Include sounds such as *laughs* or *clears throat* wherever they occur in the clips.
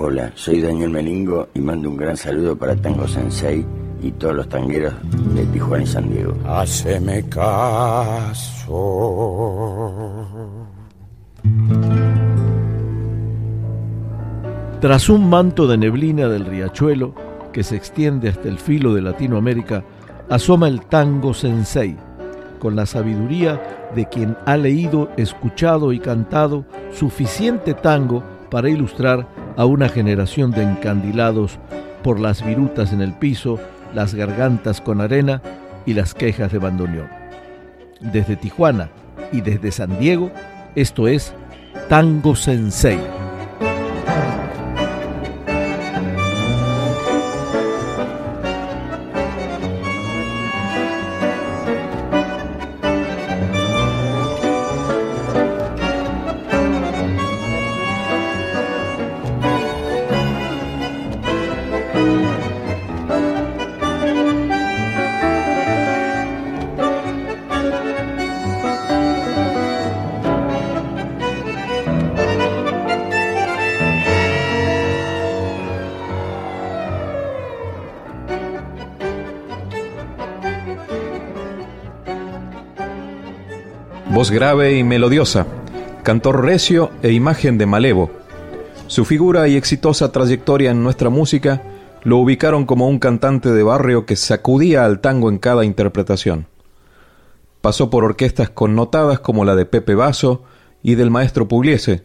Hola, soy Daniel Melingo y mando un gran saludo para Tango Sensei y todos los tangueros de Tijuana y San Diego. Haceme caso. Tras un manto de neblina del riachuelo que se extiende hasta el filo de Latinoamérica, asoma el tango sensei, con la sabiduría de quien ha leído, escuchado y cantado suficiente tango para ilustrar a una generación de encandilados por las virutas en el piso, las gargantas con arena y las quejas de bandoneón. Desde Tijuana y desde San Diego, esto es Tango Sensei. Grave y melodiosa, cantor recio e imagen de malevo. Su figura y exitosa trayectoria en nuestra música lo ubicaron como un cantante de barrio que sacudía al tango en cada interpretación. Pasó por orquestas connotadas como la de Pepe Basso y del maestro Pugliese.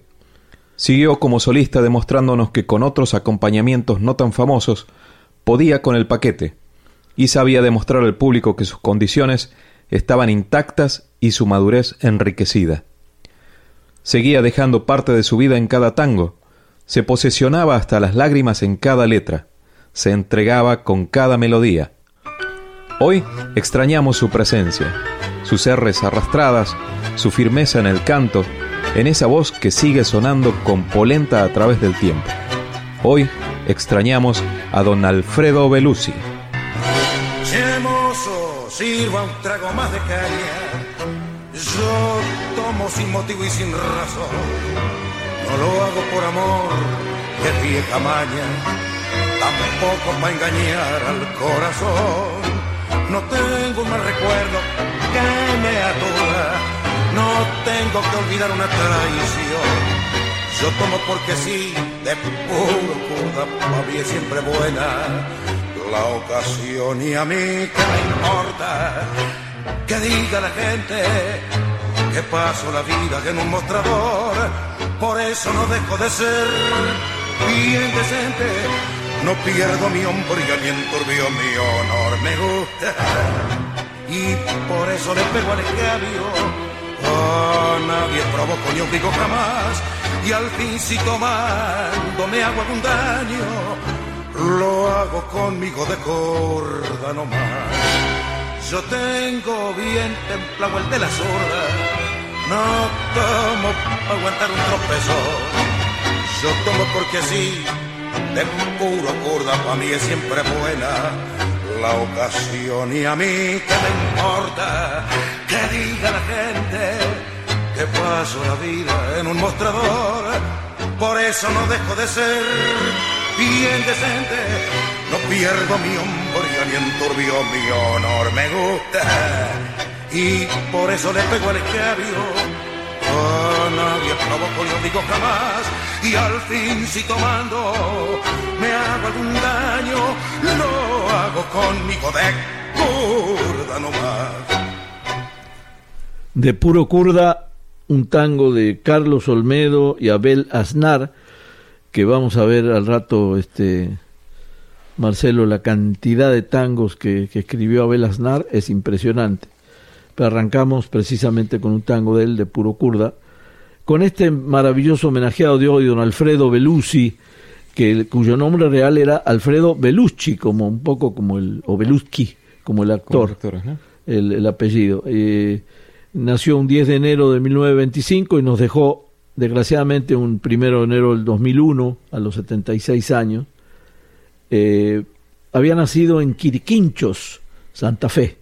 Siguió como solista demostrándonos que con otros acompañamientos no tan famosos podía con el paquete y sabía demostrar al público que sus condiciones estaban intactas y su madurez enriquecida. Seguía dejando parte de su vida en cada tango, se posesionaba hasta las lágrimas en cada letra, se entregaba con cada melodía. Hoy extrañamos su presencia, sus R's arrastradas, su firmeza en el canto, en esa voz que sigue sonando con polenta a través del tiempo. Hoy extrañamos a don Alfredo Belusi sirva un trago más de caña. Yo tomo sin motivo y sin razón. No lo hago por amor, que vieja maña. Tampoco para engañar al corazón. No tengo mal recuerdo que me atura. No tengo que olvidar una traición. Yo tomo porque sí, de puro mí es siempre buena la ocasión y a mí que me importa que diga la gente que paso la vida en un mostrador, por eso no dejo de ser bien decente, no pierdo mi hombría ni enturbio mi honor, me gusta. Y por eso le pego al escabio. A nadie provoco ni obligo jamás. Y al fin si tomando me hago algún daño lo hago conmigo de corda nomás. Yo tengo bien templado el de la sorda, no tomo para aguantar un tropezo. Yo tomo porque así, de puro corda, para mí es siempre buena la ocasión y a mí que me importa que diga la gente que paso la vida en un mostrador, por eso no dejo de ser bien decente. No pierdo mi hombría ni enturbio mi honor, me gusta. Y por eso le pego al escabio. A nadie provoco ni digo jamás. Y al fin si tomando me hago algún daño, lo hago conmigo de curda nomás. De puro curda, un tango de Carlos Olmedo y Abel Aznar que vamos a ver al rato, este Marcelo, la cantidad de tangos que, escribió Abel Aznar es impresionante. Pero arrancamos precisamente con un tango de él, de puro kurda, con este maravilloso homenajeado de hoy, don Alfredo Belusi, que, cuyo nombre real era Alfredo Belucci, como un poco como el, o Beluschi, como el actor, el, apellido. Eh, nació un 10 de enero de 1925 y nos dejó desgraciadamente un primero de enero del 2001, a los 76 años, eh, había nacido en Quiriquinchos, Santa Fe,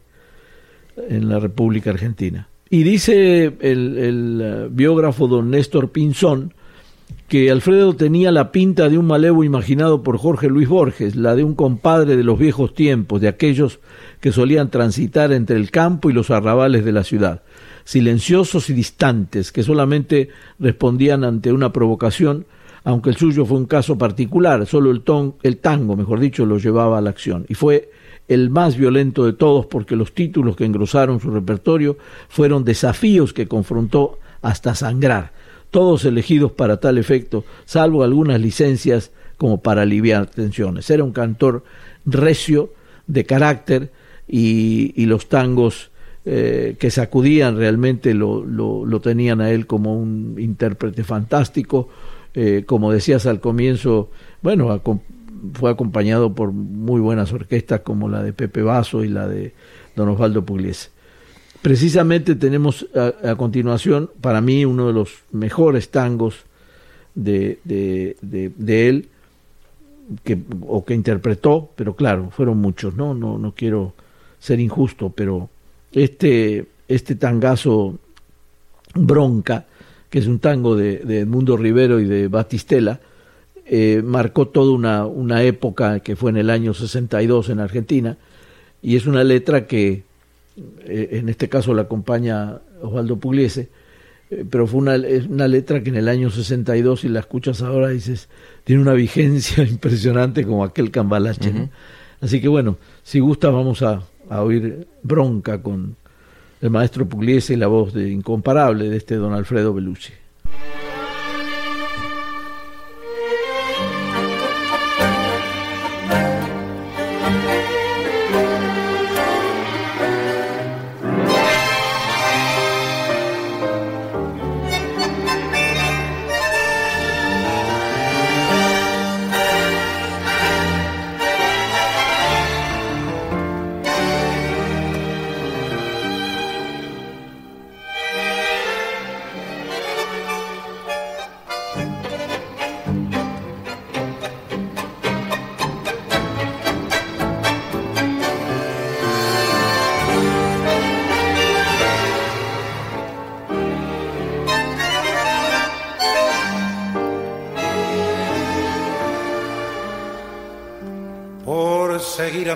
en la República Argentina. Y dice el, el, eh, biógrafo don Néstor Pinzón que Alfredo tenía la pinta de un malevo imaginado por Jorge Luis Borges, la de un compadre de los viejos tiempos, de aquellos que solían transitar entre el campo y los arrabales de la ciudad, silenciosos y distantes, que solamente respondían ante una provocación, aunque el suyo fue un caso particular, solo el, el tango, mejor dicho, lo llevaba a la acción, y fue el más violento de todos porque los títulos que engrosaron su repertorio fueron desafíos que confrontó hasta sangrar, todos elegidos para tal efecto, salvo algunas licencias como para aliviar tensiones. Era un cantor recio, de carácter, y, los tangos eh, que sacudían realmente lo, lo, tenían a él como un intérprete fantástico. Eh, como decías al comienzo, bueno, fue acompañado por muy buenas orquestas como la de Pepe Basso y la de Don Osvaldo Pugliese. Precisamente tenemos a, continuación, para mí, uno de los mejores tangos de, de, él, que, o que interpretó, pero claro, fueron muchos, ¿no? No, no quiero ser injusto, pero este, este tangazo Bronca, que es un tango de, de Edmundo Rivero y de Batistela, eh, marcó toda una, una época que fue en el año 62 en Argentina, y es una letra que eh, en este caso la acompaña Osvaldo Pugliese, eh, pero fue una, una letra que en el año 62, si la escuchas ahora, dices, tiene una vigencia *laughs* impresionante como aquel cambalache. Así que bueno, si gusta vamos a, a, oír bronca con el maestro Pugliese y la voz de incomparable de este don Alfredo Belucci.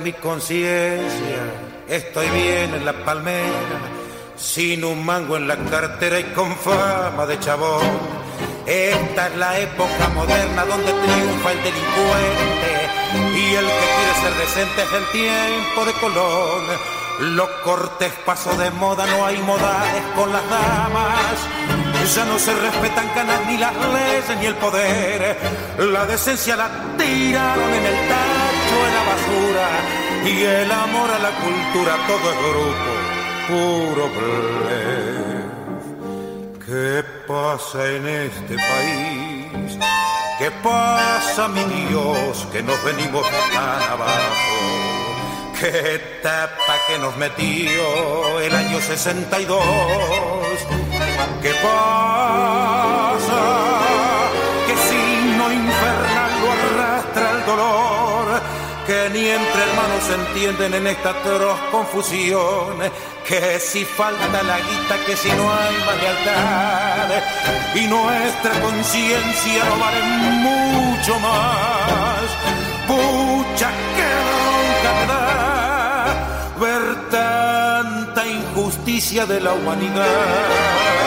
Mi conciencia, estoy bien en la palmera, sin un mango en la cartera y con fama de chabón. Esta es la época moderna donde triunfa el delincuente y el que quiere ser decente es el tiempo de Colón. Los cortes paso de moda, no hay modales con las damas. Ya no se respetan canas ni las leyes ni el poder. La decencia la tiraron en el tacho de la basura. Y el amor a la cultura, todo es grupo, puro plebe. ¿Qué pasa en este país? ¿Qué pasa, mi Dios, que nos venimos tan abajo? qué tapa que nos metió el año 62. ¿Qué pasa? Ni entre hermanos se entienden en esta atroz confusión, que si falta la guita, que si no hay más lealtad, y nuestra conciencia no vale mucho más. Pucha, ver tanta injusticia de la humanidad.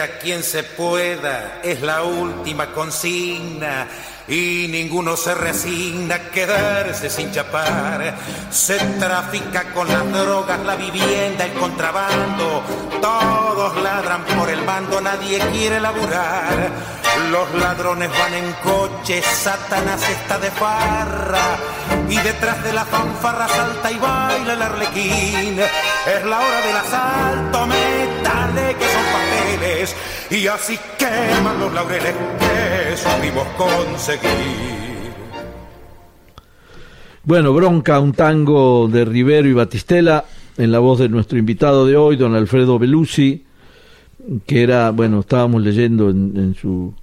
A quien se pueda es la última consigna y ninguno se resigna a quedarse sin chapar. Se trafica con las drogas, la vivienda, el contrabando. Todos ladran por el bando, nadie quiere laburar. Los ladrones van en coche, Satanás está de farra. Y detrás de la fanfarra salta y baila el arlequín. Es la hora del asalto, metale que Y así queman los laureles que supimos conseguir. Bueno, Bronca, un tango de Rivero y Batistela, en la voz de nuestro invitado de hoy, don Alfredo Belusi, que era, bueno, estábamos leyendo en, su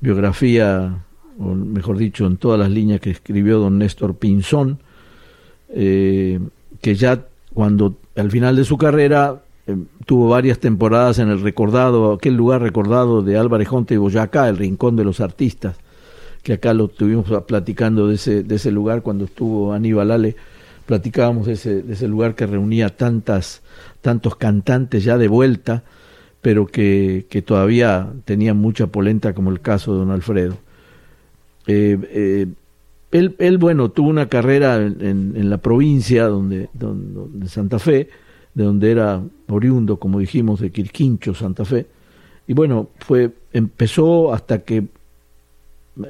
biografía, o mejor dicho, en todas las líneas que escribió don Néstor Pinzón, eh, que ya cuando al final de su carrera eh, tuvo varias temporadas en el recordado, aquel lugar recordado de Álvarez Jonte y Boyacá, el Rincón de los Artistas, que acá lo estuvimos platicando de ese, de ese lugar cuando estuvo Aníbal Ale, platicábamos de ese, de ese lugar que reunía tantas, tantos cantantes ya de vuelta, pero que, que todavía tenían mucha polenta, como el caso de don Alfredo. Eh, eh, él, él, bueno, tuvo una carrera en, en, la provincia, donde, donde, Santa Fe, de donde era oriundo, como dijimos, de Quirquincho, Santa Fe. Y bueno, fue, empezó hasta que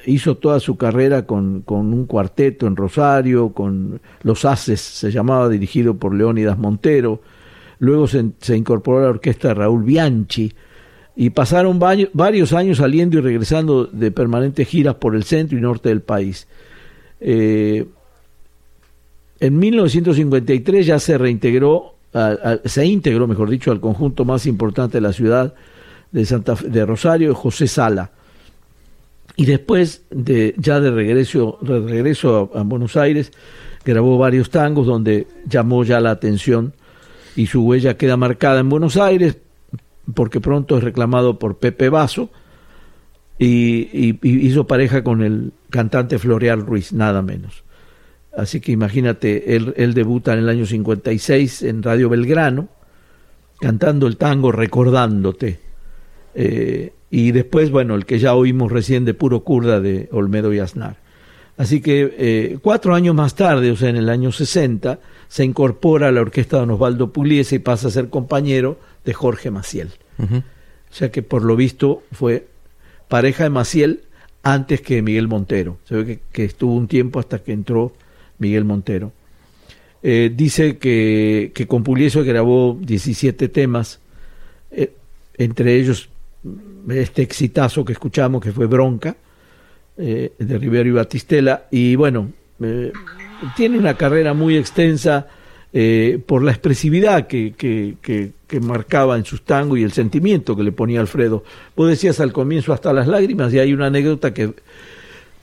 hizo toda su carrera con, con, un cuarteto en Rosario, con Los Haces, se llamaba, dirigido por Leónidas Montero. Luego se, incorporó a la orquesta de Raúl Bianchi y pasaron varios años saliendo y regresando de permanentes giras por el centro y norte del país. Eh, en 1953 ya se reintegró, se integró, mejor dicho, al conjunto más importante de la ciudad de, Santa, de Rosario, José Sala y después de ya de regreso, de regreso a, Buenos Aires, grabó varios tangos donde llamó ya la atención y su huella queda marcada en Buenos Aires porque pronto es reclamado por Pepe Basso y, hizo pareja con el cantante Floreal Ruiz, nada menos. Así que imagínate, él, él debuta en el año 56 en Radio Belgrano, cantando el tango Recordándote. Eh, y después, bueno, el que ya oímos recién de puro kurda de Olmedo y Aznar. Así que eh, cuatro años más tarde, o sea, en el año 60, se incorpora a la orquesta de Osvaldo Pugliese y pasa a ser compañero de Jorge Maciel. O sea que por lo visto fue pareja de Maciel antes que Miguel Montero. Se ve que, estuvo un tiempo hasta que entró Miguel Montero. Eh, dice que, que con Pugliese grabó 17 temas, eh, entre ellos este exitazo que escuchamos que fue Bronca eh, de Rivero y Batistela y bueno tiene una carrera muy extensa por la expresividad que, que, que, marcaba en sus tangos y el sentimiento que le ponía Alfredo. Vos decías al comienzo hasta las lágrimas y hay una anécdota que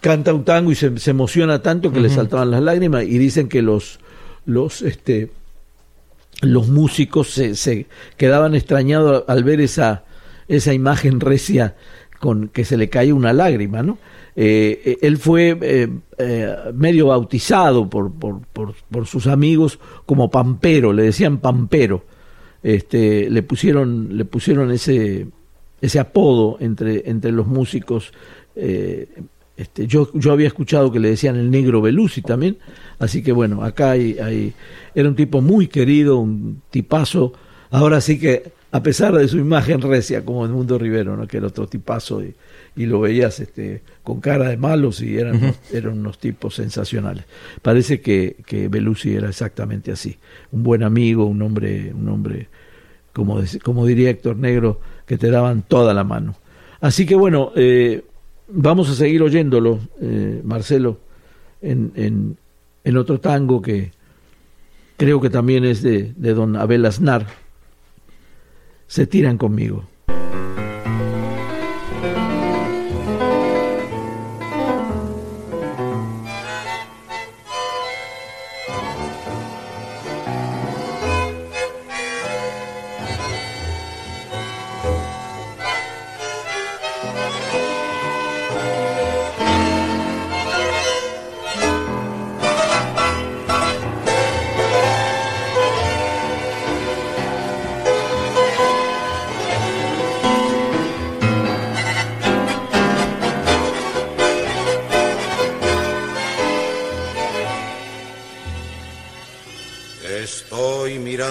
canta un tango y se, emociona tanto que le saltaban las lágrimas y dicen que los los este los músicos se, se quedaban extrañados al ver esa esa imagen recia con que se le cae una lágrima, ¿no? Eh, eh, él fue eh, medio bautizado por, por, por, sus amigos como Pampero, le decían Pampero. Este, le pusieron, le pusieron ese, ese apodo entre, entre los músicos. Este, yo, yo había escuchado que le decían el negro Belusi también, así que bueno, acá hay, hay, era un tipo muy querido, un tipazo. Ahora sí que a pesar de su imagen recia como el Mundo Rivero, ¿no? que era otro tipazo y, y lo veías este, con cara de malos y eran, eran unos tipos sensacionales. Parece que, que Belusi era exactamente así, un buen amigo, un hombre, un hombre como, como diría Héctor Negro, que te daban toda la mano. Así que bueno, eh, vamos a seguir oyéndolo, eh, Marcelo, en, en, otro tango que creo que también es de, de don Abel Aznar se tiran conmigo.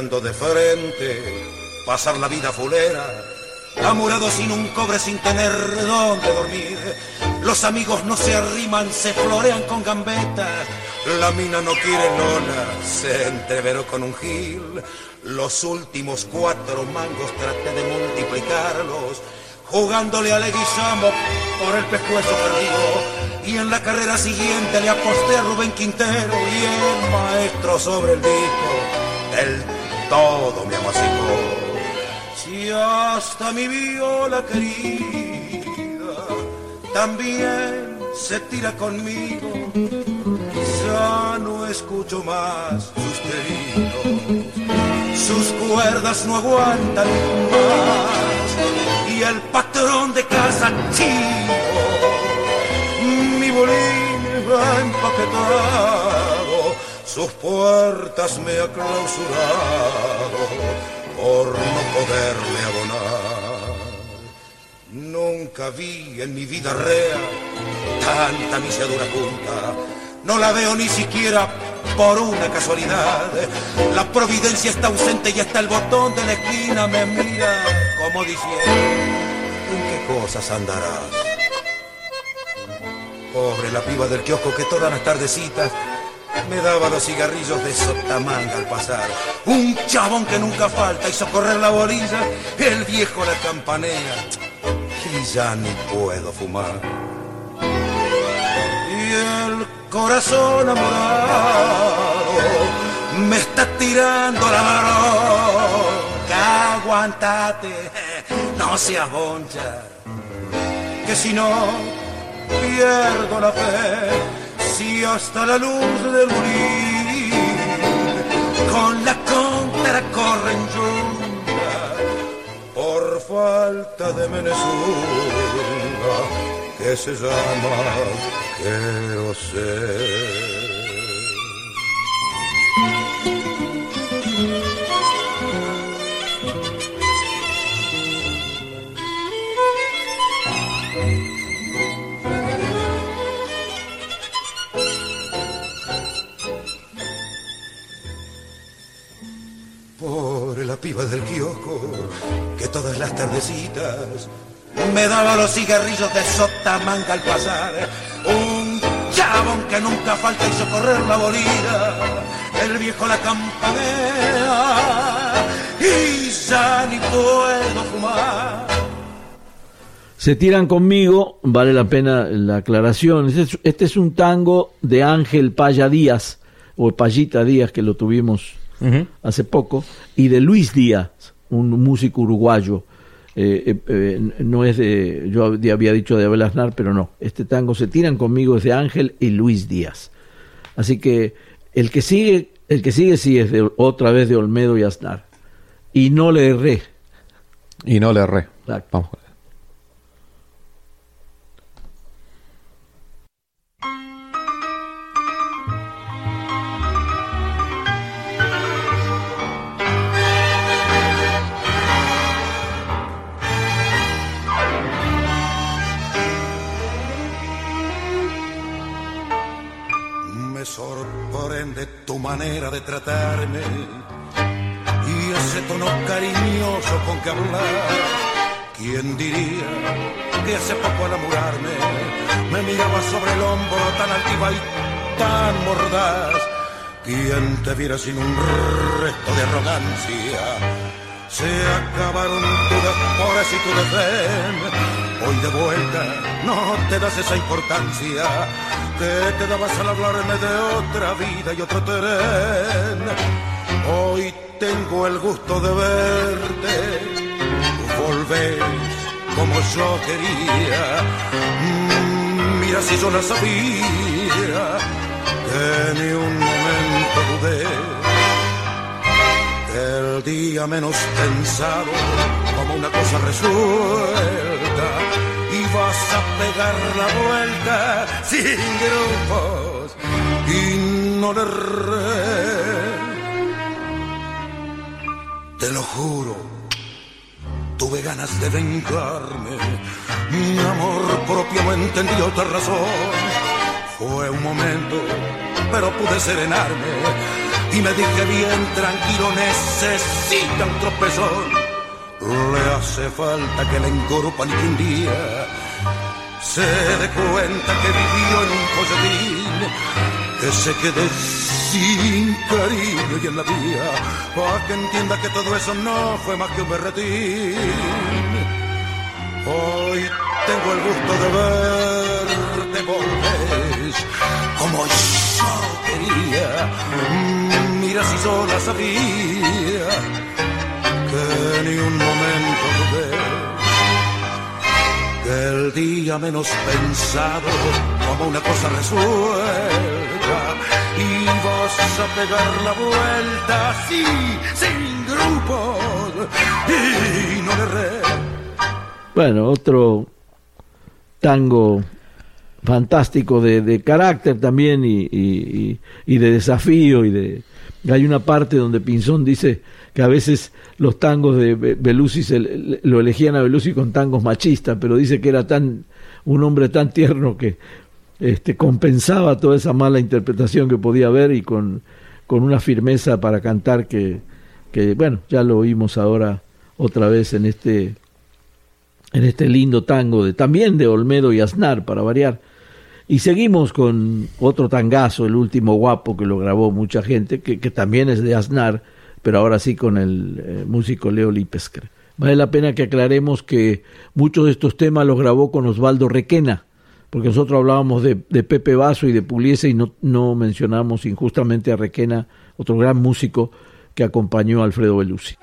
De frente, pasar la vida fulera, amurado sin un cobre, sin tener dónde dormir. Los amigos no se arriman, se florean con gambetas. La mina no quiere nona, se entreveró con un gil. Los últimos cuatro mangos traté de multiplicarlos, jugándole a Leguizamo por el pescuezo perdido. Y en la carrera siguiente le aposté a Rubén Quintero y el maestro sobre el disco. El todo me amacicó. Si hasta mi viola querida también se tira conmigo, ya no escucho más sus queridos. Sus cuerdas no aguantan más y el patrón de casa chivo, mi bolín va empaquetado, sus puertas me ha clausurado por no poderle abonar. Nunca vi en mi vida real tanta misiadura junta, no la veo ni siquiera por una casualidad. La providencia está ausente y hasta el botón de la esquina me mira como diciendo, ¿en qué cosas andarás? Pobre la piba del kiosco que todas las tardecitas me daba los cigarrillos de sotamanga al pasar. Un chabón que nunca falta y socorrer la bolilla, el viejo la campanea y ya ni puedo fumar. Y el corazón amorado me está tirando la bronca. Aguantate, no seas boncha, que si no pierdo la fe. Si hasta la luz del morir con la contra corren yunga por falta de Venezuela que se llama quiero ser. Pobre la piba del kiosco, que todas las tardecitas me daba los cigarrillos de sotamanga al pasar. Un chabón que nunca falta y socorrer la bolida. El viejo la campanea y ya ni puedo fumar. Se tiran conmigo, vale la pena la aclaración. Este es, este es un tango de Ángel Paya Díaz, o Payita Díaz, que lo tuvimos hace poco, y de Luis Díaz, un músico uruguayo. Eh, eh, eh, no es de, yo había dicho de Abel Aznar, pero no. Este tango se tiran conmigo es de Ángel y Luis Díaz. Así que el que sigue, el que sigue sí es de, otra vez de Olmedo y Aznar. Y no le erré. Y no le erré. Exacto. Vamos. Sin un resto de arrogancia? Se acabaron tus despores y tu desdén. Hoy de vuelta no te das esa importancia que te dabas al hablarme de otra vida y otro tren. Hoy tengo el gusto de verte, volvés como yo quería. Mm, Mira si yo la sabía, que ni un momento dudé. El día menos pensado, como una cosa resuelta, y vas a pegar la vuelta sin grupos y no le erré. Te lo juro, tuve ganas de vengarme. Mi amor propio no entendió otra razón. Fue un momento, pero pude serenarme. Y me dije bien tranquilo, necesita un tropezón. Le hace falta que le encorpan y que un día se dé cuenta que vivió en un folletín, que se quede sin cariño y en la vía, para que entienda que todo eso no fue más que un berretín. Hoy tengo el gusto de verte volver como yo quería. Mira si yo la sabía, que ni un momento dudé, el día menos pensado, como una cosa resuelta, ibas a pegar la vuelta así, sin grupos, y no erré. Bueno, otro tango fantástico de, de carácter también y, y- y de desafío y de hay una parte donde Pinzón dice que a veces los tangos de Be- Belusi se lo elegían a Belusi con tangos machistas pero dice que era tan un hombre tan tierno que este compensaba toda esa mala interpretación que podía haber y con, con una firmeza para cantar que, que bueno ya lo oímos ahora otra vez en este en este lindo tango de también de Olmedo y Aznar para variar. Y seguimos con otro tangazo, el último guapo que lo grabó mucha gente, que, que también es de Aznar, pero ahora sí con el eh, músico Leo Lipesker. Vale la pena que aclaremos que muchos de estos temas los grabó con Osvaldo Requena, porque nosotros hablábamos de, Pepe Vaso y de Pugliese y no, no mencionamos injustamente a Requena, otro gran músico que acompañó a Alfredo Belusi.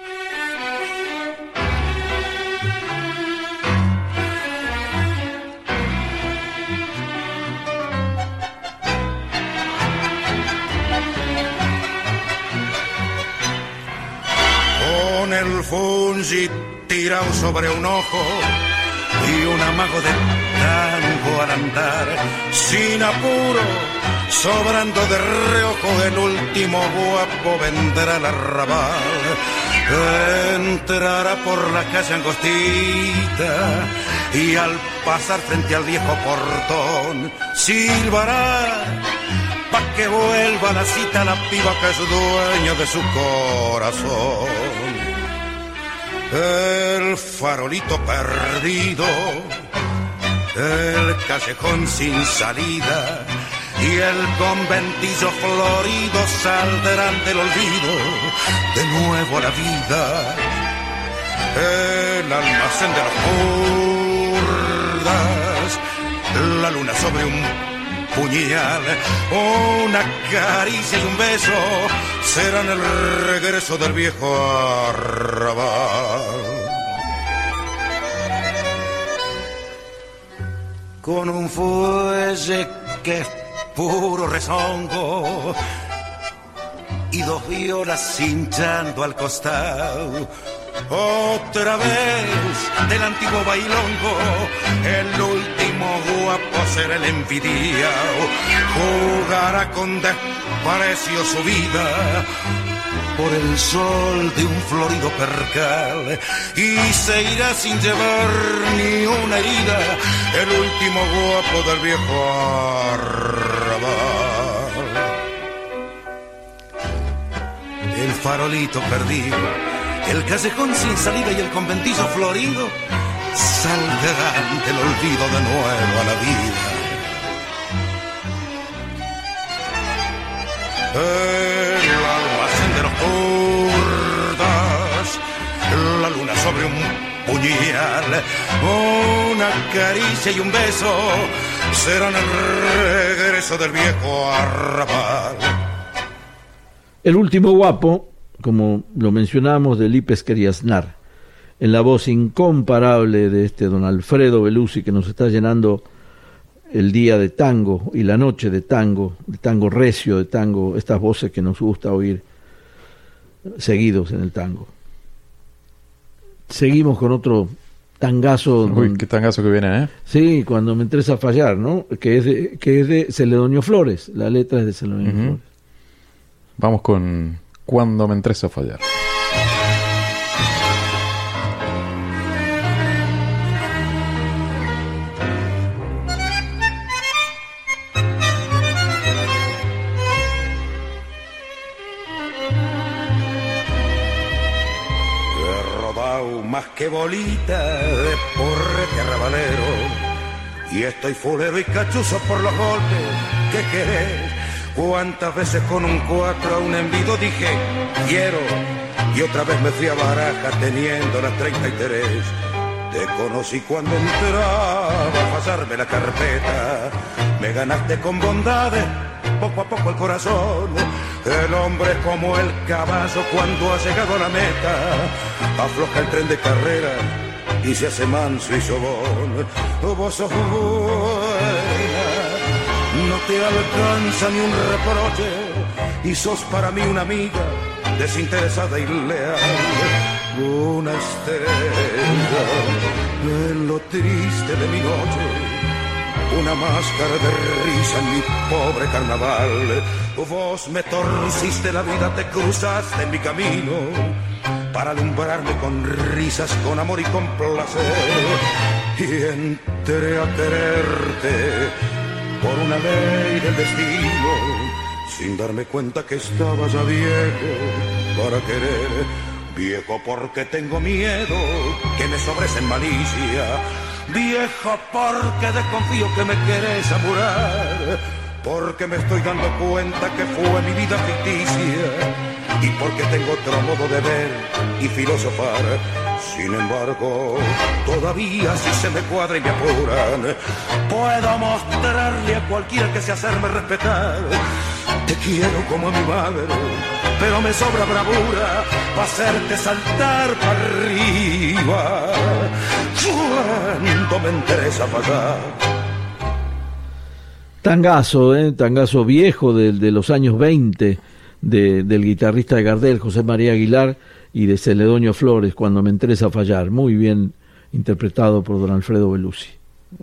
Fungi tirado sobre un ojo y un amago de tango al andar, sin apuro, sobrando de reojo el último guapo vendrá al arrabal. Entrará por la calle angostita y al pasar frente al viejo portón silbará pa' que vuelva la cita la piba que es dueña de su corazón. El farolito perdido, el callejón sin salida y el conventillo florido saldrán del olvido de nuevo a la vida. El almacén de las burdas, la luna sobre un puñal, una caricia y un beso serán el regreso del viejo arrabal. Con un fuelle que es puro rezongo y dos violas hinchando al costado. Otra vez del antiguo bailongo, el último será el envidiado. Jugará con desprecio su vida por el sol de un florido percal y se irá sin llevar ni una herida el último guapo del viejo arrabal. El farolito perdido, el callejón sin salida y el conventillo florido saldrán del olvido de nuevo a la vida. El almacén de los kurdas, la luna sobre un puñal, una caricia y un beso serán el regreso del viejo arrabal. El último guapo, como lo mencionamos, de Lipesker y Aznar, en la voz incomparable de este don Alfredo Belusi que nos está llenando el día de tango y la noche de tango, de tango recio, de tango, estas voces que nos gusta oír seguidos en el tango. Seguimos con otro tangazo. Uy, qué tangazo que viene, ¿eh? Sí, cuando me entres a fallar, ¿no? Que es de, que es de Celedonio Flores, la letra es de Celedonio. Flores. Vamos con Cuando me entres a fallar. Más que bolita de porrete arrabalero y estoy fulero y cachuzo por los golpes que querés. Cuántas veces con un cuatro a un envido dije quiero y otra vez me fui a baraja teniendo las 33. Te conocí cuando entraba a pasarme la carpeta. Me ganaste con bondades, poco a poco el corazón. El hombre es como el caballo cuando ha llegado a la meta, afloja el tren de carrera y se hace manso y sobón. Vos sos buena, no te alcanza ni un reproche y sos para mí una amiga desinteresada y leal. Una estrella en lo triste de mi noche, una máscara de risa en mi pobre carnaval. Vos me torciste la vida, te cruzaste en mi camino para alumbrarme con risas, con amor y con placer. Y entré a quererte por una ley del destino, sin darme cuenta que estaba ya viejo para querer. Viejo porque tengo miedo que me sobres en malicia. Viejo porque desconfío que me querés apurar. Porque me estoy dando cuenta que fue mi vida ficticia. Y porque tengo otro modo de ver y filosofar. Sin embargo, todavía si se me cuadra y me apuran, puedo mostrarle a cualquiera que se hacerme respetar. Te quiero como a mi madre, pero me sobra bravura para hacerte saltar para arriba. Me interesa pasar. Tangazo, ¿eh? tangazo viejo de, de los años 20 de, del guitarrista de Gardel, José María Aguilar, y de Celedonio Flores, cuando me interesa fallar. Muy bien interpretado por don Alfredo Belusi.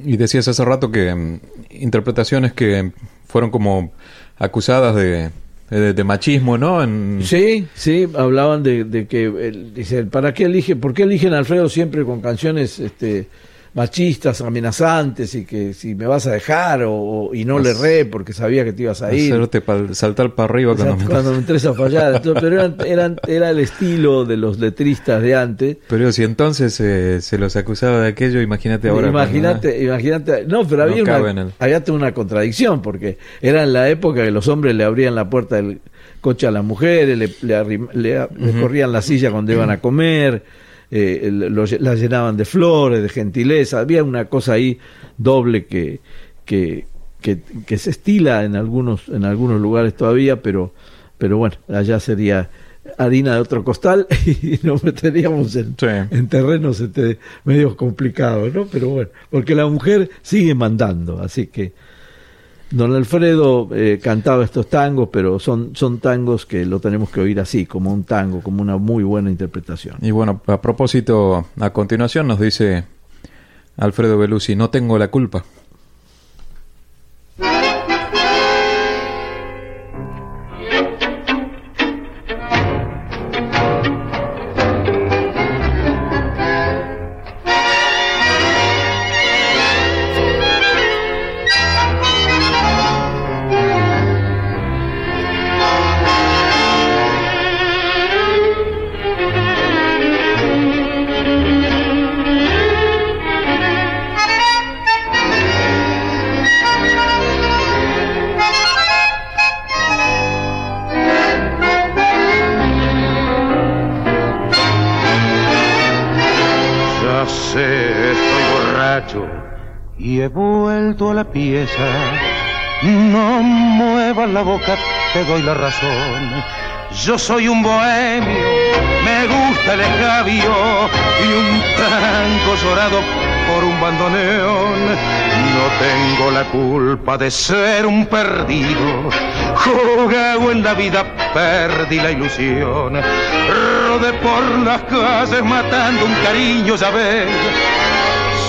Y decías hace rato que mm, interpretaciones que fueron como acusadas de, de, de machismo, ¿no? En... Sí, sí, hablaban de, de que, el- dicen, ¿para qué elige, por qué eligen a Alfredo siempre con canciones este, machistas, amenazantes, y que si me vas a dejar, o, o- y no le re porque sabía que te ibas a ir? Hacerte saltar para arriba cuando me- cuando me interesa a fallar. *laughs* Entonces, pero eran, eran- era el estilo de los letristas de antes. Pero si entonces eh, se los acusaba de aquello, imagínate ahora. imagínate, imagínate. No, pero había, una, el- había una contradicción, porque era en la época que los hombres le abrían la puerta del coche a las mujeres, le, le arrim- le- le corrían la silla cuando iban a comer, eh, lo- la llenaban de flores, de gentileza. Había una cosa ahí doble que, que, que, que se estila en algunos, en algunos lugares todavía, pero, pero bueno, allá sería harina de otro costal *laughs* y nos meteríamos en, Sí. en terrenos este, medio complicados, ¿no? Pero bueno, porque la mujer sigue mandando, así que don Alfredo eh, cantaba estos tangos, pero son, son tangos que lo tenemos que oír así, como un tango, como una muy buena interpretación. Y bueno, a propósito, a continuación nos dice Alfredo Belusi, no tengo la culpa. La boca, te doy la razón. Yo soy un bohemio, me gusta el escabio y un tango llorado por un bandoneón. No tengo la culpa de ser un perdido, jugado en la vida, perdí la ilusión. Rodé por las calles matando un cariño, ya ves.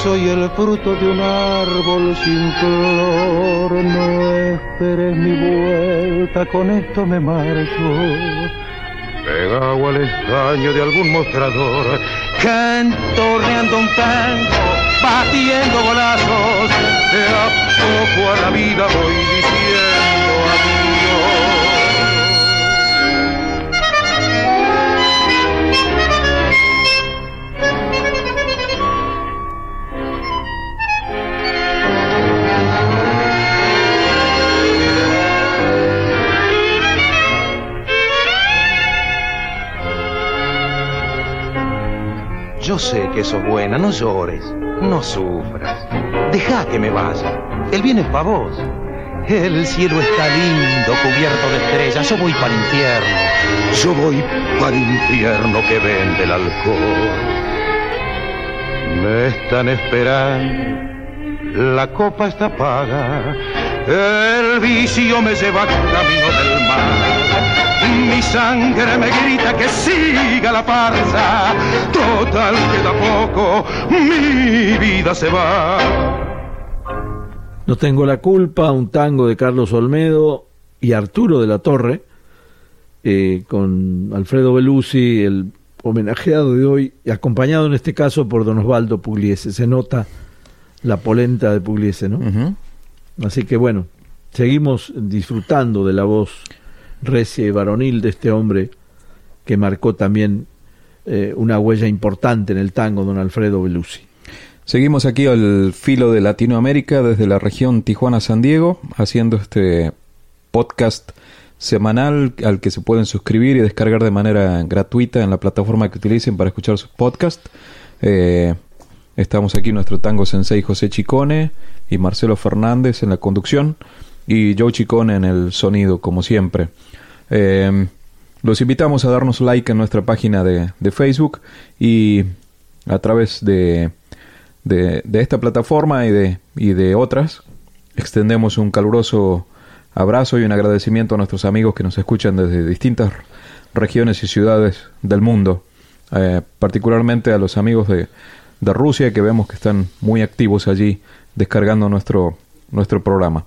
Soy el fruto de un árbol sin flor, no esperes mi vuelta, con esto me marcho. Pegado al estaño de algún mostrador, cantorreando un tango, batiendo golazos, de a poco a la vida voy diciendo Yo sé que sos buena, no llores, no sufras. Deja que me vaya. El bien es para vos. El cielo está lindo, cubierto de estrellas. Yo voy para el infierno. Yo voy para el infierno que vende el alcohol. Me están esperando. La copa está paga. El vicio me lleva camino del mar. Mi sangre me grita que siga la farsa. Total queda poco. Mi vida se va. No tengo la culpa, un tango de Carlos Olmedo y Arturo de la Torre, eh, con Alfredo Belusi, el homenajeado de hoy, y acompañado en este caso por don Osvaldo Pugliese. Se nota la polenta de Pugliese, ¿no? Así que bueno, seguimos disfrutando de la voz recia y varonil de este hombre que marcó también eh, una huella importante en el tango, don Alfredo Belusi. Seguimos aquí al filo de Latinoamérica desde la región Tijuana-San Diego, haciendo este podcast semanal al que se pueden suscribir y descargar de manera gratuita en la plataforma que utilicen para escuchar sus podcasts. Eh, estamos aquí nuestro tango sensei José Chicone y Marcelo Fernández en la conducción y Joe Chicone en el sonido, como siempre. Eh, los invitamos a darnos like en nuestra página de, de Facebook y a través de, de, de esta plataforma y de, y de otras extendemos un caluroso abrazo y un agradecimiento a nuestros amigos que nos escuchan desde distintas regiones y ciudades del mundo, eh, particularmente a los amigos de, de Rusia que vemos que están muy activos allí descargando nuestro, nuestro programa.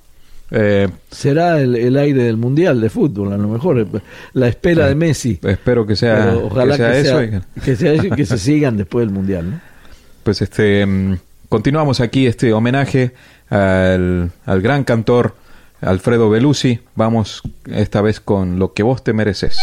Eh, Será el, el aire del Mundial de fútbol, a lo mejor, eh, la espera de Messi. espero que sea, Pero ojalá que sea que eso. sea, y- que sea eso y que se sigan después del Mundial. ¿no? Pues este mm, continuamos aquí este homenaje al, al gran cantor Alfredo Belusi. Vamos esta vez con lo que vos te mereces.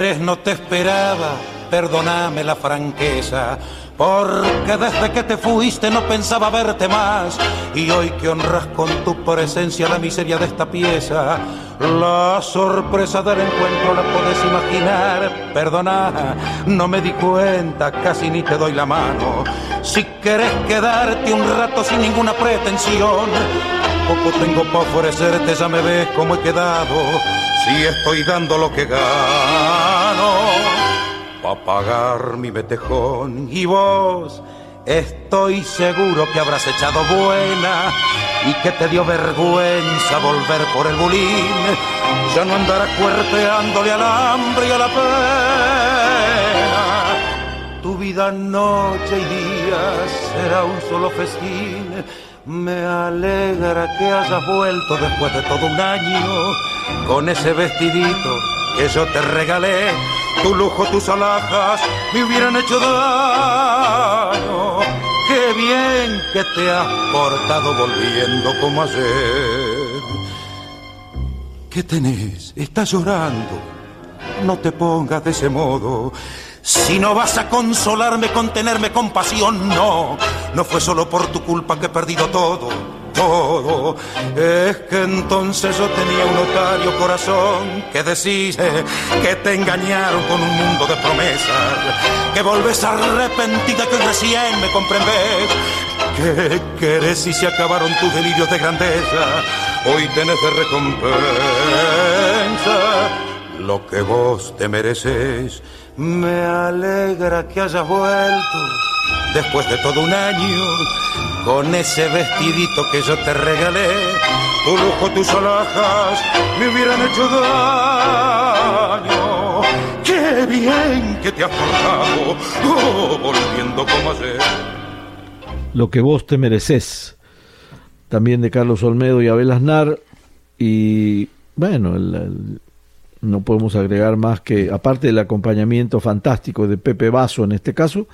No te esperaba, perdóname la franqueza, porque desde que te fuiste no pensaba verte más, y hoy que honras con tu presencia la miseria de esta pieza, la sorpresa del encuentro la puedes imaginar, perdona, no me di cuenta, casi ni te doy la mano, si querés quedarte un rato sin ninguna pretensión, poco tengo para ofrecerte, ya me ves cómo he quedado. Si estoy dando lo que gano, pa' pagar mi betejón. Y vos, estoy seguro que habrás echado buena y que te dio vergüenza volver por el bulín. Ya no andarás cuerpeándole al hambre y a la pena. Vida noche y día será un solo festín. Me alegra que hayas vuelto después de todo un año con ese vestidito que yo te regalé. Tu lujo, tus alhajas me hubieran hecho daño. Qué bien que te has portado volviendo como ayer. ¿Qué tenés? Estás llorando. No te pongas de ese modo. Si no vas a consolarme con tenerme compasión, no. No fue solo por tu culpa que he perdido todo, todo. Es que entonces yo tenía un notario corazón que decís eh, que te engañaron con un mundo de promesas. Que volvés arrepentida que recién me comprendés. ¿Qué querés si se acabaron tus delirios de grandeza? Hoy tenés de recompensa lo que vos te mereces. Me alegra que hayas vuelto después de todo un año con ese vestidito que yo te regalé. Tu lujo, tus alhajas me hubieran hecho daño. Qué bien que te has portado, oh, volviendo como ayer. Lo que vos te mereces. También de Carlos Olmedo y Abel Aznar. Y bueno, el- el- no podemos agregar más que, aparte del acompañamiento fantástico de Pepe Vaso en este caso,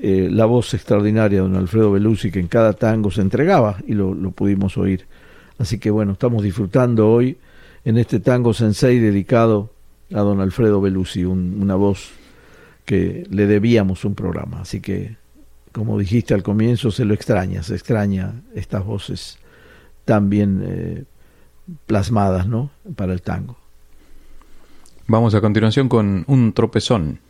eh, la voz extraordinaria de don Alfredo Belusi que en cada tango se entregaba y lo, lo pudimos oír. Así que bueno, estamos disfrutando hoy en este tango sensei dedicado a don Alfredo Belusi, una voz que le debíamos un programa. Así que, como dijiste al comienzo, se lo extraña, se extraña estas voces tan bien eh, plasmadas ¿no? para el tango. Vamos a continuación con un tropezón.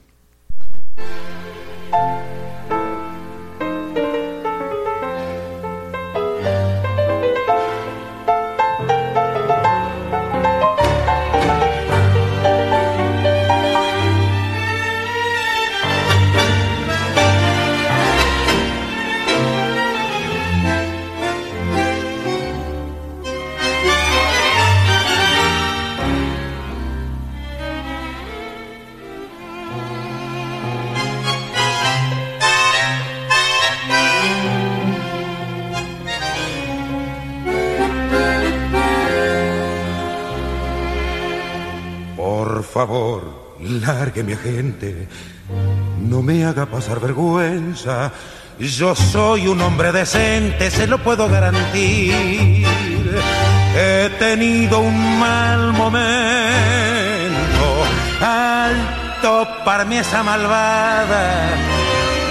Yo soy un hombre decente, se lo puedo garantir. He tenido un mal momento al toparme esa malvada,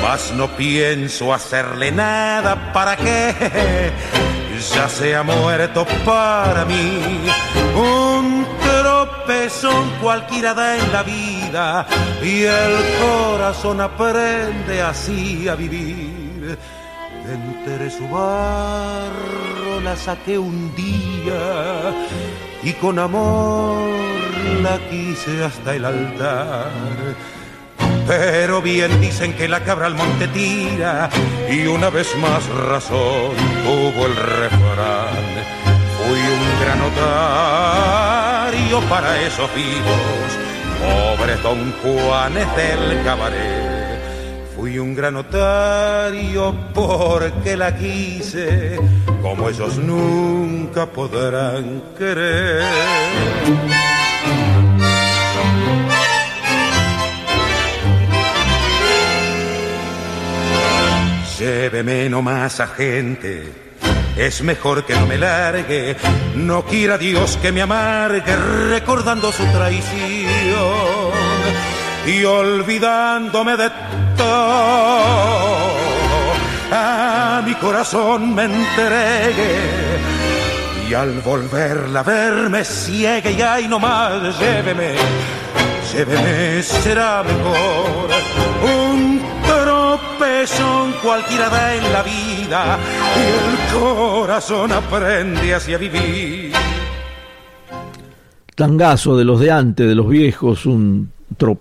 mas no pienso hacerle nada para que ya sea muerto para mí. Un tropezón cualquiera da en la vida y el corazón aprende así a vivir. De entre su barro la saqué un día y con amor la quise hasta el altar. Pero bien dicen que la cabra al monte tira y una vez más razón tuvo el refrán. Fui un gran para esos vivos Pobre don Juanes del cabaret, fui un gran notario porque la quise, como ellos nunca podrán querer. Lléveme más a gente es mejor que no me largue, no quiera Dios que me amargue recordando su traición y olvidándome de todo. A mi corazón me entregue y al volverla a verme ciegue y ay no más, lléveme, lléveme, será mejor. Un tropezón cualquiera da en la vida y el corazón aprende así a vivir. Tangazo de los de antes, de los viejos, un,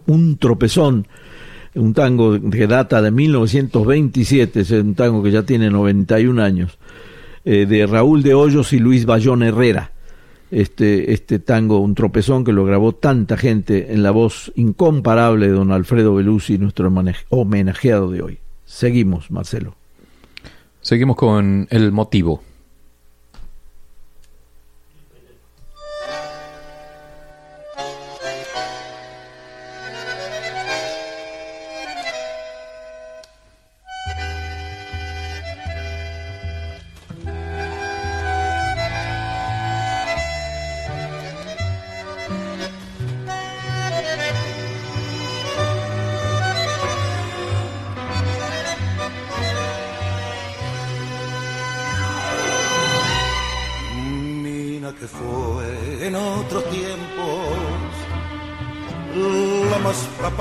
un tropezón, un tango que data de 1927, es un tango que ya tiene 91 años, eh, de Raúl de Hoyos y Luis Bayón Herrera este, este tango, un tropezón que lo grabó tanta gente en la voz incomparable de don Alfredo Belusi, nuestro homenajeado de hoy. Seguimos, Marcelo. Seguimos con el motivo.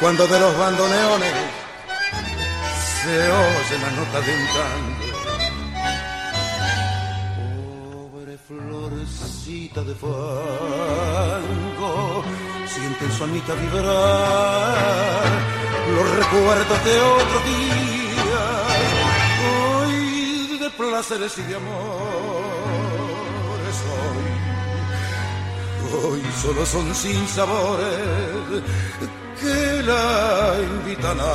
Cuando de los bandoneones se oye la nota de un tango, pobre florecita de fango, siente su anita vibrar. Los recuerdos de otro día, hoy de placeres y de amores, hoy, hoy solo son sin sabores que la invitan a.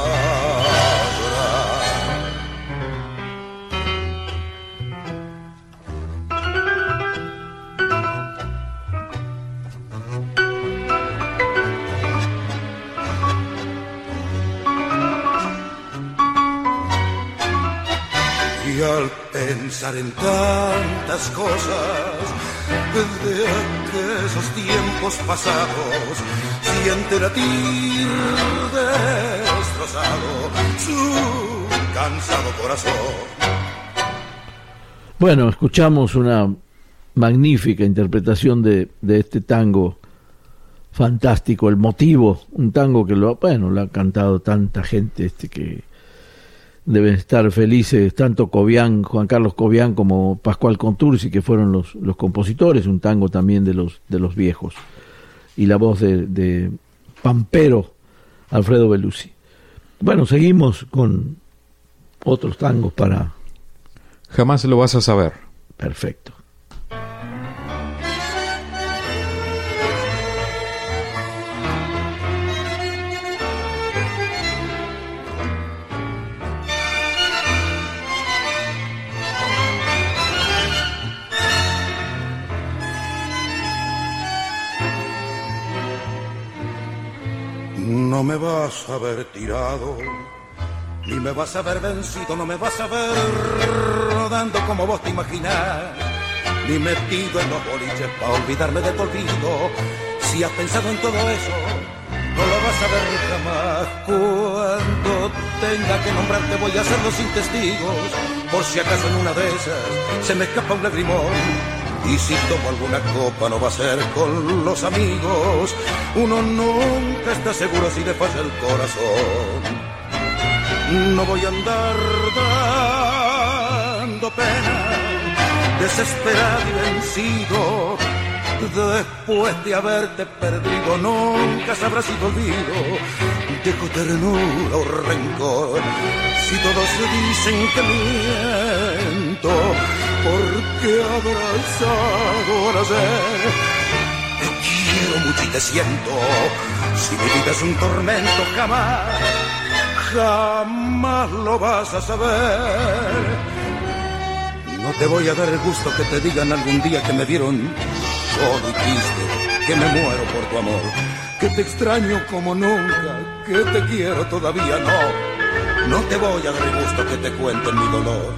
Y al pensar en tantas cosas de aquellos tiempos pasados, siente latir destrozado su cansado corazón. Bueno, escuchamos una magnífica interpretación de, de este tango fantástico, el motivo, un tango que lo, bueno, lo ha cantado tanta gente este que deben estar felices, tanto Cobian, Juan Carlos Cobian como Pascual Contursi, que fueron los, los compositores, un tango también de los, de los viejos, y la voz de, de Pampero, Alfredo Belusi. Bueno, seguimos con otros tangos para... Jamás lo vas a saber. Perfecto. Me vas a ver tirado, ni me vas a ver vencido, no me vas a ver rodando como vos te imaginás, ni metido en los boliches para olvidarme de tu olvido. Si has pensado en todo eso, no lo vas a ver jamás. Cuando tenga que nombrarte voy a hacerlo sin testigos, por si acaso en una de esas se me escapa un lagrimón. Y si tomo alguna copa no va a ser con los amigos. Uno nunca está seguro si le falla el corazón. No voy a andar dando pena, desesperado y vencido. Después de haberte perdido, nunca sabrás si te olvido. Dejo ternura o rencor. Si todos dicen que miento, porque abrazado al ayer. Te quiero mucho y te siento. Si mi vida es un tormento, jamás, jamás lo vas a saber. No te voy a dar el gusto que te digan algún día que me vieron solo y triste, que me muero por tu amor, que te extraño como nunca, que te quiero todavía no. No te voy a dar gusto que te cuenten mi dolor.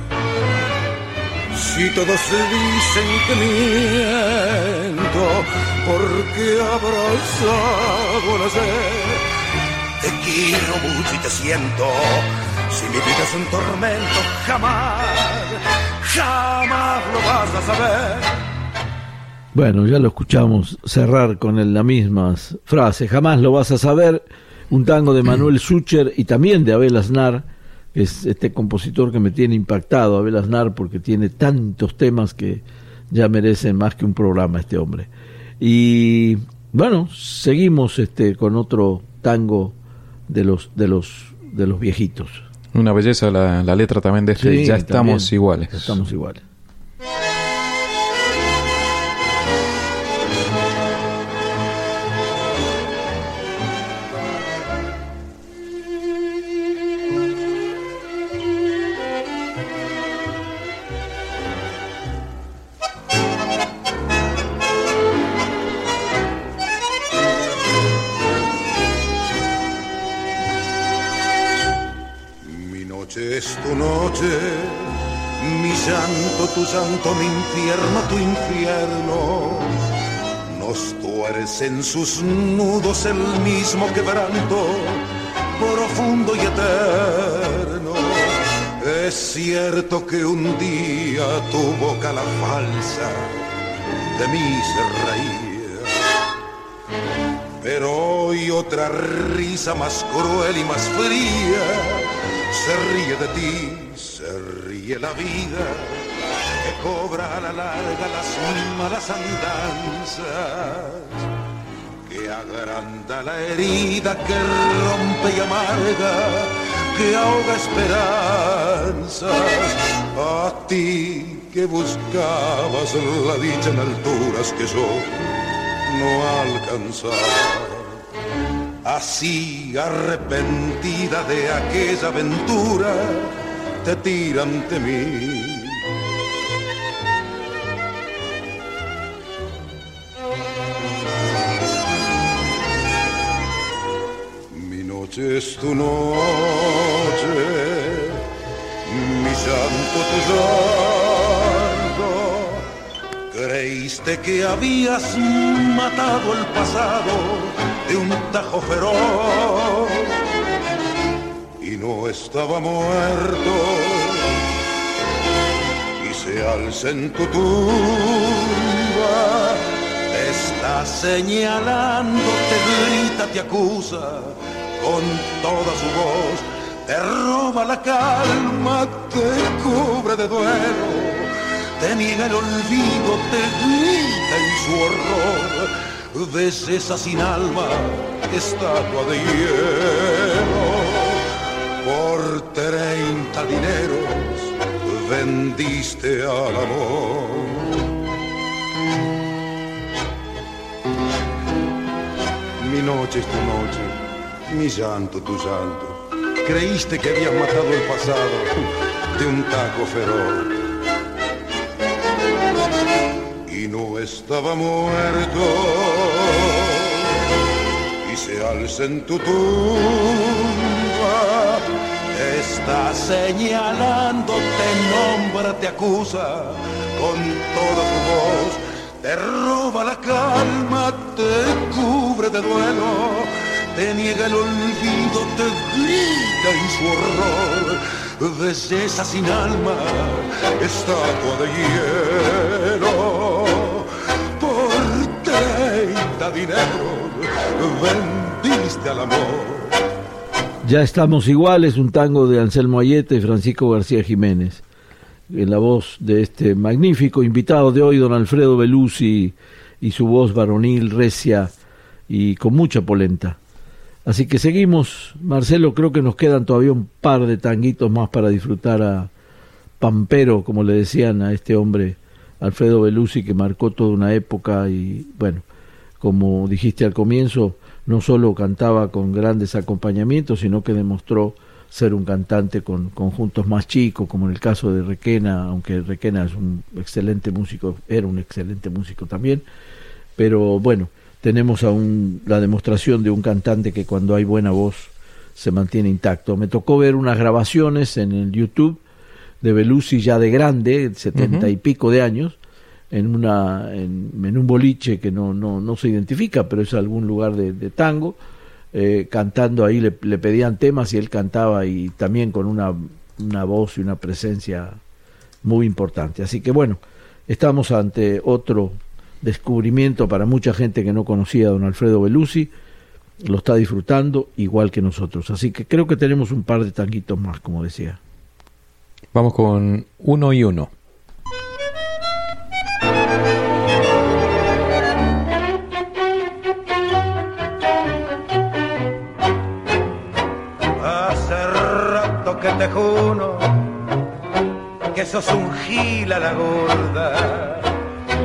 Si todos dicen que miento, porque abrazado la sé, te quiero mucho y te siento. Si mi vida es un tormento, jamás, jamás lo vas a saber. Bueno, ya lo escuchamos cerrar con la misma frase, jamás lo vas a saber, un tango de Manuel *clears throat* Sucher y también de Abel Aznar, que es este compositor que me tiene impactado, Abel Aznar, porque tiene tantos temas que ya merecen más que un programa este hombre. Y bueno, seguimos este con otro tango de los de los de los viejitos. Una belleza la, la letra también de este. Sí, ya estamos también, iguales. ya Estamos iguales. Tu llanto, mi infierno, tu infierno. Nos tuerce en sus nudos el mismo quebranto profundo y eterno. Es cierto que un día tu boca la falsa de mí se reía, pero hoy otra risa más cruel y más fría se ríe de ti, se ríe la vida cobra a la larga las malas andanzas que agranda la herida, que rompe y amarga, que ahoga esperanzas. A ti que buscabas la dicha en alturas que yo no alcanzaba. Así arrepentida de aquella aventura, te tira ante mí noche es tu noche, mi santo tu santo. Creíste que habías matado el pasado de un tajo feroz y no estaba muerto. Y se alza en tu tumba, te está señalando, te grita, te acusa con toda su voz, te roba la calma, te cubre de duelo, te niega el olvido, te grita en su horror, esa sin alma, estatua de hielo, por treinta dineros vendiste al amor. Mi noche es tu noche mi llanto, tu llanto. Creíste que habías matado el pasado de un taco feroz. Y no estaba muerto. Y se alza en tu tumba. está señalando, te nombra, te acusa con toda su voz. Te roba la calma, te cubre de duelo te niega el olvido, te grita en su horror. Belleza sin alma, estatua de hielo. Por treinta dinero vendiste al amor. Ya estamos iguales, un tango de Anselmo Ayete y Francisco García Jiménez. En la voz de este magnífico invitado de hoy, don Alfredo Belusi, y su voz varonil, recia y con mucha polenta. Así que seguimos, Marcelo, creo que nos quedan todavía un par de tanguitos más para disfrutar a Pampero, como le decían a este hombre, Alfredo Belusi, que marcó toda una época y bueno, como dijiste al comienzo, no solo cantaba con grandes acompañamientos, sino que demostró ser un cantante con conjuntos más chicos, como en el caso de Requena, aunque Requena es un excelente músico, era un excelente músico también, pero bueno, tenemos aún la demostración de un cantante que cuando hay buena voz se mantiene intacto. Me tocó ver unas grabaciones en el YouTube de Belusi ya de grande, setenta y pico de años, en una en, un boliche que no, no, no se identifica, pero es algún lugar de, tango, eh, cantando ahí le, le, pedían temas y él cantaba y también con una, una voz y una presencia muy importante. Así que bueno, estamos ante otro descubrimiento para mucha gente que no conocía a don Alfredo Belusi, lo está disfrutando igual que nosotros. Así que creo que tenemos un par de tanguitos más, como decía. Vamos con uno y uno. Hace rato que te juro que sos un gila la gorda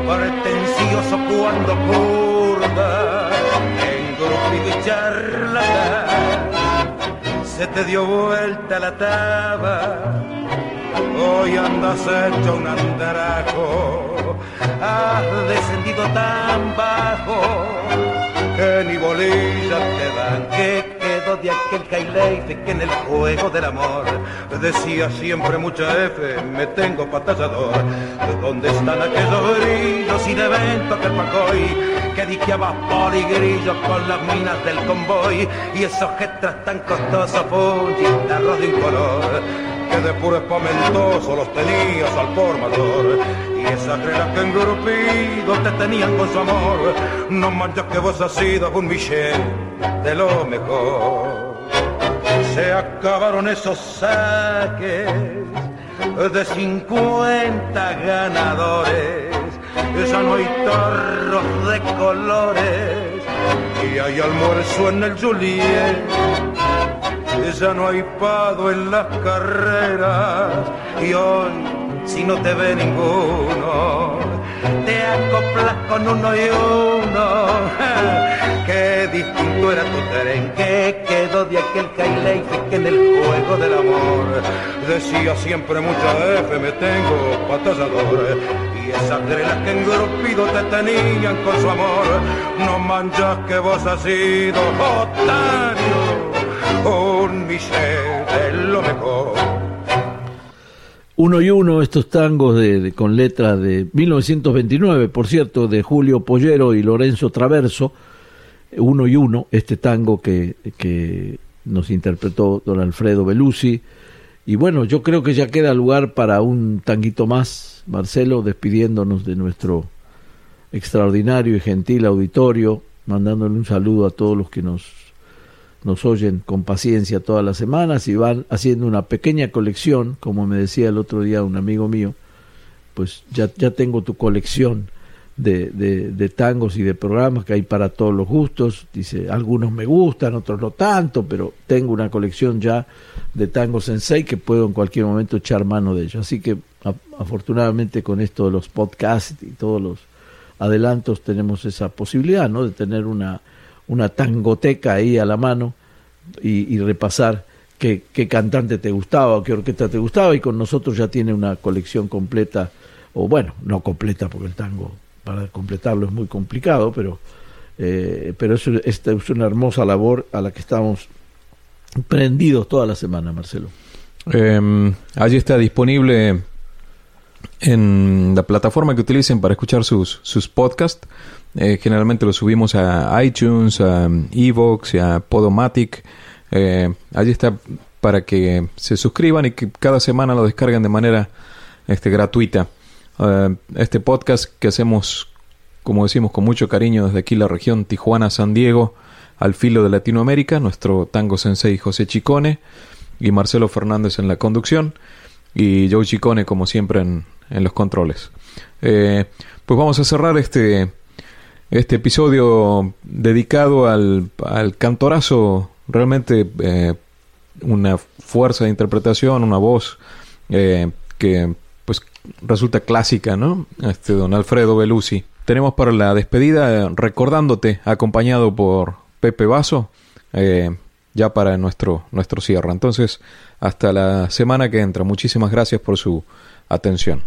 pretencioso cuando curda, engrupido y charlatán, se te dio vuelta la taba, hoy andas hecho un andarajo, has descendido tan bajo que ni bolilla te dan, que de aquel Kaileife que en el juego del amor decía siempre mucha F, me tengo patallador. ¿Dónde están aquellos brillos y de evento que hoy que diqueaba grillo con las minas del convoy y esos getras tan costosos arroz de un color que de puro espamentoso los tenías al por y esas reglas que engrupidos te tenían con su amor. No manches que vos has sido un Michel de lo mejor. Se acabaron esos saques de 50 ganadores. Ya no hay tarros de colores. Y hay almuerzo en el Juliet. Ya no hay pado en las carreras. Y hoy si no te ve ninguno. Te acoplas con uno y uno. *laughs* Qué distinto era tu tren que quedó de aquel Kaileife que en el juego del amor. Decía siempre mucha F me tengo batallador y esas grelas que engrupido te tenían con su amor. No manchas que vos has sido Otario un Michel de lo mejor uno y uno, estos tangos de, con letra de 1929, por cierto, de Julio Pollero y Lorenzo Traverso, uno y uno, este tango que, que nos interpretó don Alfredo Belusi. Y bueno, yo creo que ya queda lugar para un tanguito más, Marcelo, despidiéndonos de nuestro extraordinario y gentil auditorio, mandándole un saludo a todos los que nos nos oyen con paciencia todas las semanas y van haciendo una pequeña colección, como me decía el otro día un amigo mío, pues ya, ya tengo tu colección de, de, tangos y de programas que hay para todos los gustos. Dice, algunos me gustan, otros no tanto, pero tengo una colección ya de tangos en seis que puedo en cualquier momento echar mano de ellos. Así que afortunadamente con esto de los podcasts y todos los adelantos tenemos esa posibilidad, ¿no? De tener una una tangoteca ahí a la mano y, repasar qué, qué, cantante te gustaba qué orquesta te gustaba y con nosotros ya tiene una colección completa, o bueno, no completa porque el tango para completarlo es muy complicado, pero, eh, pero es, es una hermosa labor a la que estamos prendidos toda la semana, Marcelo. Eh, allí está disponible en la plataforma que utilicen para escuchar sus, sus podcasts. Eh, generalmente lo subimos a iTunes, a Evox y a Podomatic. Eh, allí está para que se suscriban y que cada semana lo descarguen de manera este, gratuita. Eh, este podcast que hacemos, como decimos, con mucho cariño desde aquí la región Tijuana-San Diego, al filo de Latinoamérica, nuestro tango sensei José Chicone y Marcelo Fernández en la conducción y Joe Chicone como siempre en, en los controles. pues vamos a cerrar este este episodio dedicado al, al cantorazo, realmente eh, una fuerza de interpretación, una voz eh, que pues resulta clásica, ¿no? Este don Alfredo Belusi. Tenemos para la despedida eh, recordándote, acompañado por Pepe Vaso, ya para nuestro, nuestro cierre. Entonces, hasta la semana que entra. Muchísimas gracias por su atención.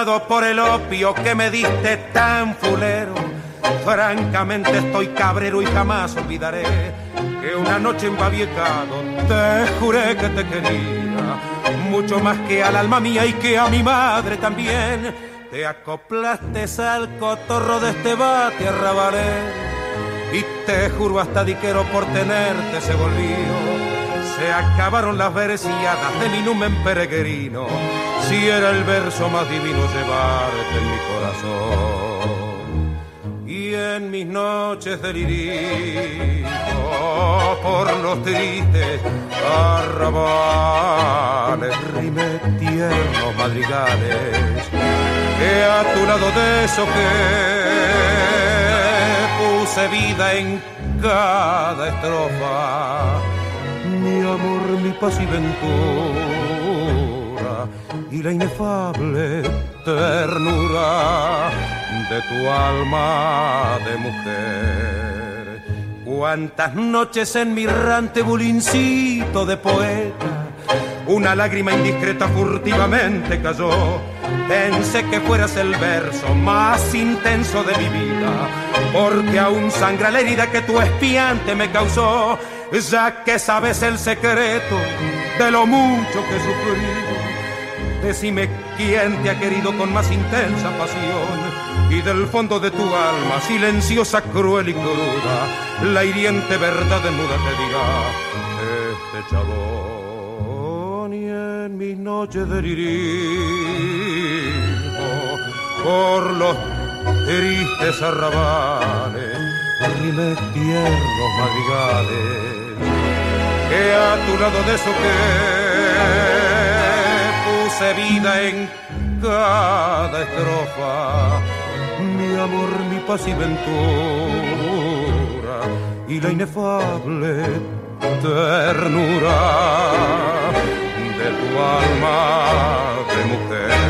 Por el opio que me diste tan fulero. Francamente estoy cabrero y jamás olvidaré que una noche en Babiecado te juré que te quería, mucho más que al alma mía y que a mi madre también. Te acoplaste al cotorro de este bate arrabalero y te juro hasta diquero por tenerte se volvió se acabaron las versilladas de mi numen peregrino, si era el verso más divino llevarte en mi corazón. Y en mis noches de por los tristes arrabales, rime tiernos madrigales, que a tu lado de eso que puse vida en cada estrofa mi amor, mi paz y ventura, y la inefable ternura de tu alma de mujer. Cuántas noches en mi rante bulincito de poeta, una lágrima indiscreta furtivamente cayó. Pensé que fueras el verso más intenso de mi vida, porque aún sangra la herida que tu espiante me causó, ya que sabes el secreto de lo mucho que he sufrido. Decime quién te ha querido con más intensa pasión y del fondo de tu alma, silenciosa, cruel y cruda, la hiriente verdad muda te dirá, este chabón y en mis noches de por los tristes arrabales, rime tiernos madrigales, que a tu lado de eso que puse vida en cada estrofa, mi amor, mi paz y ventura, y la inefable ternura de tu alma de mujer.